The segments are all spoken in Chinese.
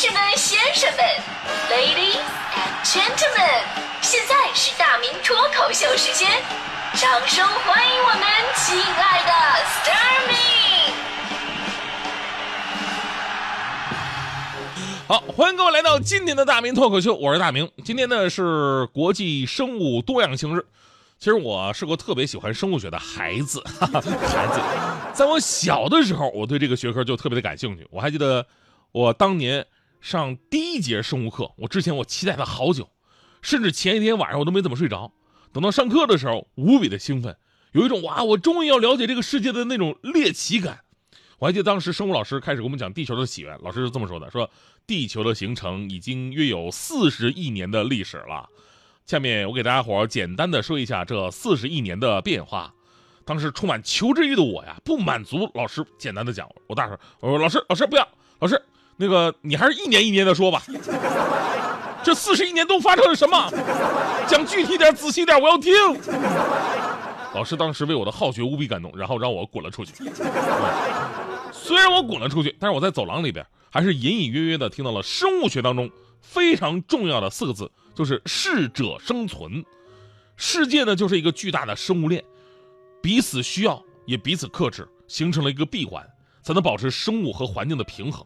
士们、先生们，Ladies and Gentlemen，现在是大明脱口秀时间，掌声欢迎我们亲爱的 s t a r m y 好，欢迎各位来到今天的大明脱口秀，我是大明。今天呢是国际生物多样性日。其实我是个特别喜欢生物学的孩子，哈 哈孩子，在我小的时候，我对这个学科就特别的感兴趣。我还记得我当年上第一节生物课，我之前我期待了好久，甚至前一天晚上我都没怎么睡着。等到上课的时候，无比的兴奋，有一种哇，我终于要了解这个世界的那种猎奇感。我还记得当时生物老师开始给我们讲地球的起源，老师是这么说的：说地球的形成已经约有四十亿年的历史了。下面我给大家伙简单的说一下这四十亿年的变化。当时充满求知欲的我呀，不满足老师简单的讲，我大声我说：“老师，老师不要，老师，那个你还是一年一年的说吧。这四十一年都发生了什么？讲具体点，仔细点，我要听。”老师当时为我的好学无比感动，然后让我滚了出去。虽然我滚了出去，但是我在走廊里边还是隐隐约约的听到了生物学当中非常重要的四个字。就是适者生存，世界呢就是一个巨大的生物链，彼此需要也彼此克制，形成了一个闭环，才能保持生物和环境的平衡。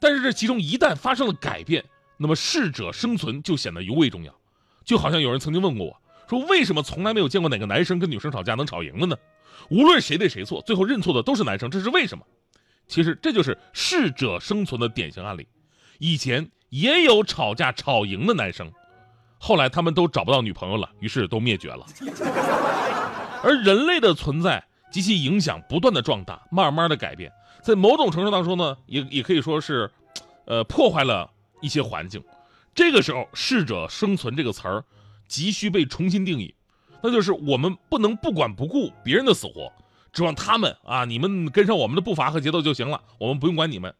但是这其中一旦发生了改变，那么适者生存就显得尤为重要。就好像有人曾经问过我，说为什么从来没有见过哪个男生跟女生吵架能吵赢的呢？无论谁对谁错，最后认错的都是男生，这是为什么？其实这就是适者生存的典型案例。以前也有吵架吵赢的男生。后来他们都找不到女朋友了，于是都灭绝了。而人类的存在及其影响不断的壮大，慢慢的改变，在某种程度当中呢，也也可以说是，呃，破坏了一些环境。这个时候，“适者生存”这个词儿急需被重新定义，那就是我们不能不管不顾别人的死活，指望他们啊，你们跟上我们的步伐和节奏就行了，我们不用管你们，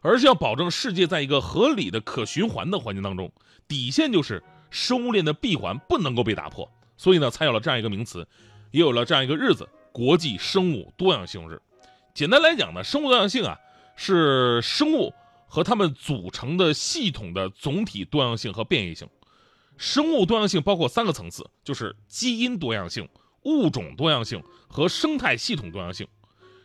而是要保证世界在一个合理的、可循环的环境当中，底线就是。生物链的闭环不能够被打破，所以呢，才有了这样一个名词，也有了这样一个日子——国际生物多样性日。简单来讲呢，生物多样性啊，是生物和它们组成的系统的总体多样性和变异性。生物多样性包括三个层次，就是基因多样性、物种多样性和生态系统多样性。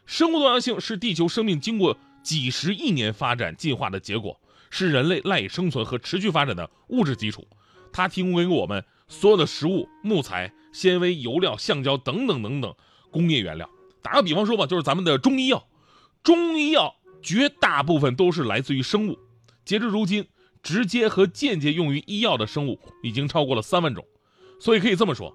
生物多样性是地球生命经过几十亿年发展进化的结果，是人类赖以生存和持续发展的物质基础。它提供给我们所有的食物、木材、纤维、油料、橡胶等等等等工业原料。打个比方说吧，就是咱们的中医药，中医药绝大部分都是来自于生物。截至如今，直接和间接用于医药的生物已经超过了三万种。所以可以这么说，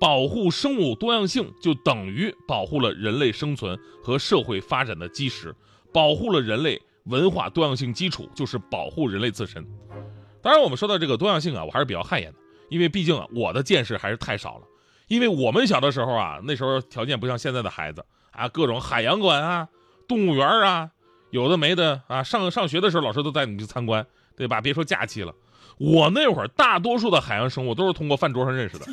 保护生物多样性就等于保护了人类生存和社会发展的基石，保护了人类文化多样性基础，就是保护人类自身。当然，我们说到这个多样性啊，我还是比较汗颜的，因为毕竟啊，我的见识还是太少了。因为我们小的时候啊，那时候条件不像现在的孩子啊，各种海洋馆啊、动物园啊，有的没的啊。上上学的时候，老师都带你去参观，对吧？别说假期了，我那会儿大多数的海洋生物都是通过饭桌上认识的，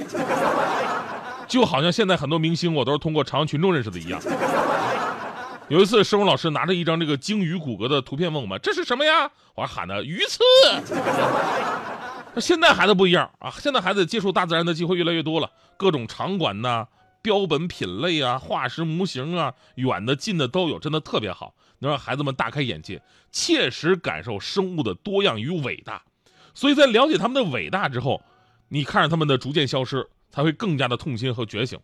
就好像现在很多明星我都是通过朝阳群众认识的一样。有一次，生物老师拿着一张这个鲸鱼骨骼的图片问我们：“这是什么呀？”我还喊的：“鱼刺。”现在孩子不一样啊，现在孩子接触大自然的机会越来越多了，各种场馆呐、标本品类啊、化石模型啊，远的近的都有，真的特别好，能让孩子们大开眼界，切实感受生物的多样与伟大。所以在了解他们的伟大之后，你看着他们的逐渐消失，才会更加的痛心和觉醒。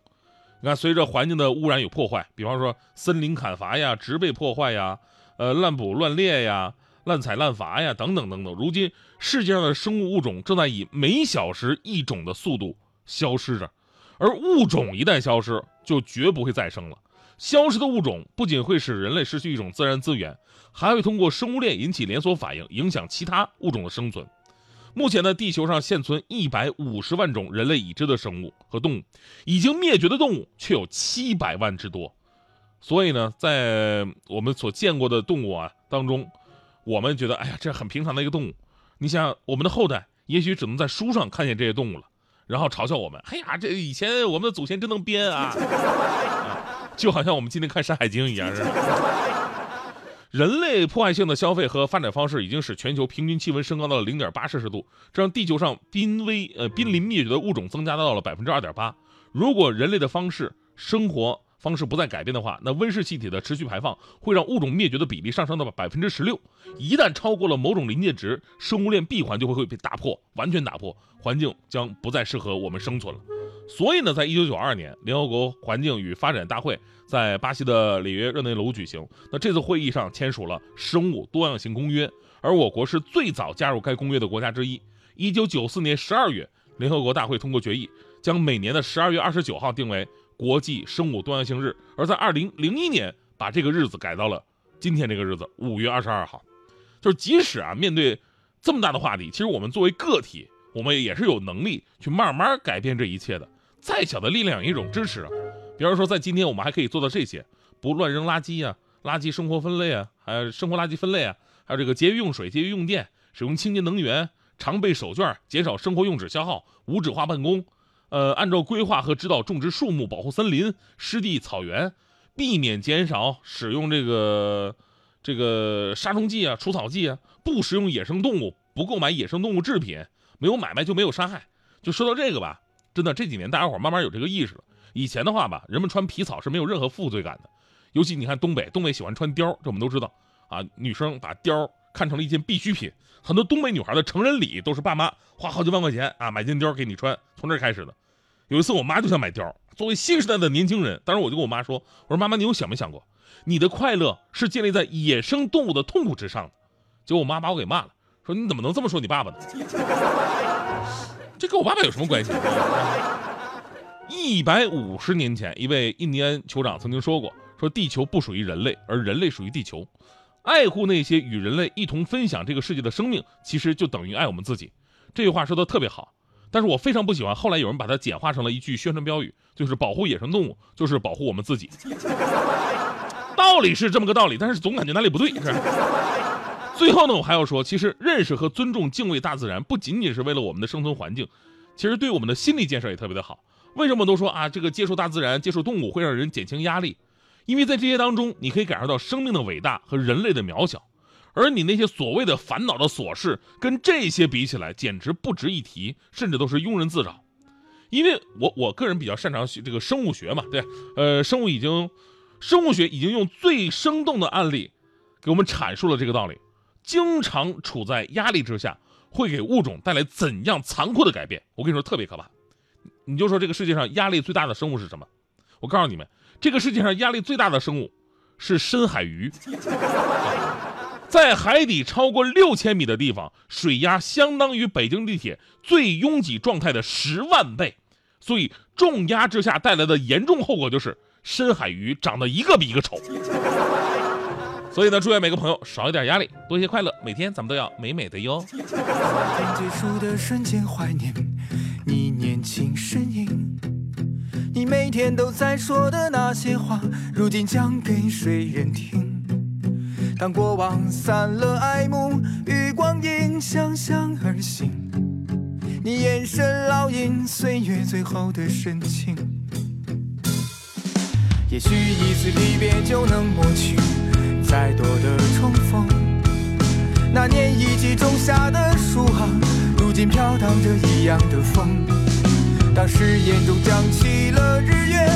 你看，随着环境的污染与破坏，比方说森林砍伐呀、植被破坏呀、呃滥捕乱猎呀、滥采滥伐呀等等等等，如今世界上的生物物种正在以每小时一种的速度消失着，而物种一旦消失，就绝不会再生了。消失的物种不仅会使人类失去一种自然资源，还会通过生物链引起连锁反应，影响其他物种的生存。目前呢，地球上现存一百五十万种人类已知的生物和动物，已经灭绝的动物却有七百万之多。所以呢，在我们所见过的动物啊当中，我们觉得，哎呀，这很平常的一个动物。你想，我们的后代也许只能在书上看见这些动物了，然后嘲笑我们，哎呀，这以前我们的祖先真能编啊，就好像我们今天看《山海经》一样，人类破坏性的消费和发展方式已经使全球平均气温升高到了零点八摄氏度，这让地球上濒危呃濒临灭绝的物种增加到了百分之二点八。如果人类的方式生活方式不再改变的话，那温室气体的持续排放会让物种灭绝的比例上升到百分之十六。一旦超过了某种临界值，生物链闭环就会会被打破，完全打破，环境将不再适合我们生存了。所以呢，在一九九二年，联合国环境与发展大会在巴西的里约热内卢举行。那这次会议上签署了《生物多样性公约》，而我国是最早加入该公约的国家之一。一九九四年十二月，联合国大会通过决议，将每年的十二月二十九号定为国际生物多样性日。而在二零零一年，把这个日子改到了今天这个日子，五月二十二号。就是即使啊，面对这么大的话题，其实我们作为个体，我们也是有能力去慢慢改变这一切的。再小的力量一种支持，比方说在今天我们还可以做到这些：不乱扔垃圾呀，垃圾生活分类啊，还有生活垃圾分类啊，还有这个节约用水、节约用电，使用清洁能源，常备手绢，减少生活用纸消耗，无纸化办公，呃，按照规划和指导种植树木，保护森林、湿地、草原，避免减少使用这个这个杀虫剂啊、除草剂啊，不食用野生动物，不购买野生动物制品，没有买卖就没有杀害。就说到这个吧。真的这几年，大家伙慢慢有这个意识了。以前的话吧，人们穿皮草是没有任何负罪感的。尤其你看东北，东北喜欢穿貂，这我们都知道啊。女生把貂看成了一件必需品，很多东北女孩的成人礼都是爸妈花好几万块钱啊买件貂给你穿，从这开始的。有一次我妈就想买貂，作为新时代的年轻人，当时我就跟我妈说：“我说妈妈，你有想没想过，你的快乐是建立在野生动物的痛苦之上的？”结果我妈把我给骂了，说：“你怎么能这么说你爸爸呢？” 这跟我爸爸有什么关系？一百五十年前，一位印第安酋长曾经说过：“说地球不属于人类，而人类属于地球。爱护那些与人类一同分享这个世界的生命，其实就等于爱我们自己。”这句话说的特别好，但是我非常不喜欢后来有人把它简化成了一句宣传标语，就是保护野生动物就是保护我们自己。道理是这么个道理，但是总感觉哪里不对。是最后呢，我还要说，其实认识和尊重、敬畏大自然，不仅仅是为了我们的生存环境，其实对我们的心理建设也特别的好。为什么都说啊，这个接触大自然、接触动物会让人减轻压力？因为在这些当中，你可以感受到生命的伟大和人类的渺小，而你那些所谓的烦恼的琐事，跟这些比起来，简直不值一提，甚至都是庸人自扰。因为我我个人比较擅长这个生物学嘛，对，呃，生物已经，生物学已经用最生动的案例，给我们阐述了这个道理。经常处在压力之下，会给物种带来怎样残酷的改变？我跟你说，特别可怕。你就说这个世界上压力最大的生物是什么？我告诉你们，这个世界上压力最大的生物是深海鱼。在海底超过六千米的地方，水压相当于北京地铁最拥挤状态的十万倍，所以重压之下带来的严重后果就是深海鱼长得一个比一个丑。所以呢，祝愿每个朋友少一点压力，多一些快乐。每天咱们都要美美的哟。结束的瞬间，怀念你年轻身影。你每天都在说的那些话，如今讲给谁人听？当过往散了爱慕，与光阴相向而行。你眼神烙印岁月最后的深情。也许一次离别就能抹去。再多的重逢，那年一起种下的树啊，如今飘荡着一样的风。当誓言中降起了日月，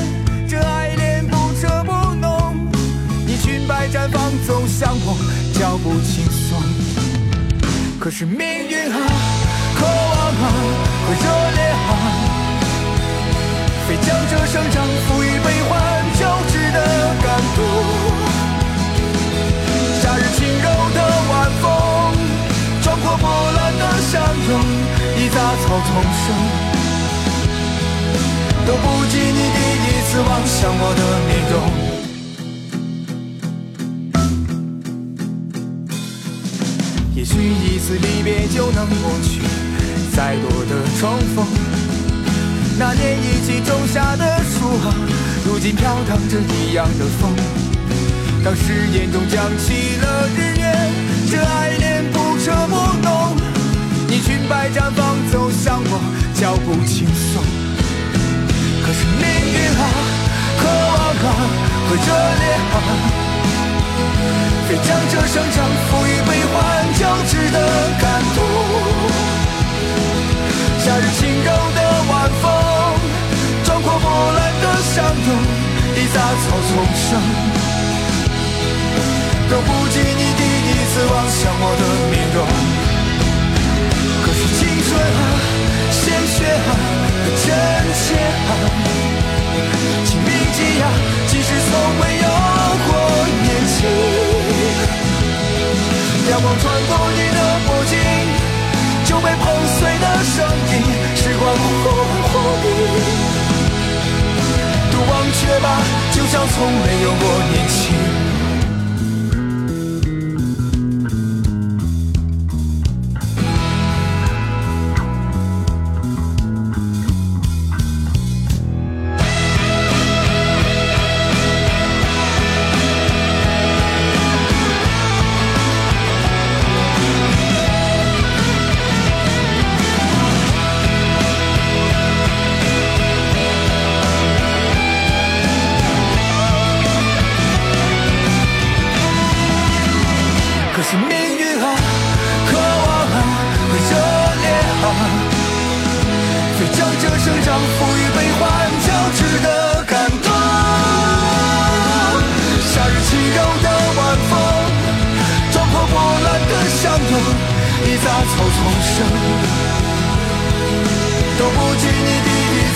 这爱恋不撤不浓。你裙摆绽放，向我，脚步轻松。可是命运啊，渴望啊，和热烈啊，非将这生长赋予悲欢交织的感动。夏日轻柔的晚风，壮阔不乱的相拥，已杂草丛生，都不及你第一次望向我的面容。许一次离别就能抹去再多的重逢。那年一起种下的树啊，如今飘荡着一样的风。当誓言中降起了日月，这爱恋不彻不浓。你裙摆绽放，走向我，脚步轻松。可是命运啊，渴望啊，和热烈啊，非将这生长赋予悲欢交织的感动。夏日轻柔的晚风，壮阔波澜的相拥，一杂草丛生，都不及你第一次望向我的面容。可是青春啊，鲜血啊，真切啊，请铭记啊，即使从未有过年轻。阳光穿过你的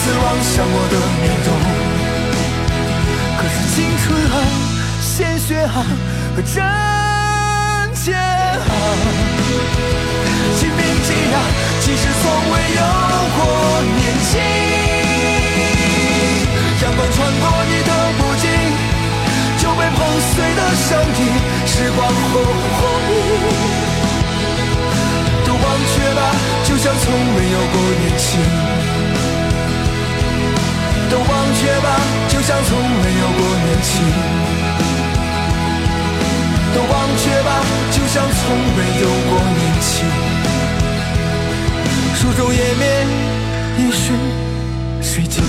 次望向我的面容。可是青春啊，鲜血啊，和真切啊，请铭记啊，即使从未有过年轻。阳光穿过你的脖颈，就被碰碎的身体，时光忽忽明。都忘却吧，就像从未有过年轻。从没有过年轻。都忘却吧，就像从未有过年轻。书中页面，也许水晶。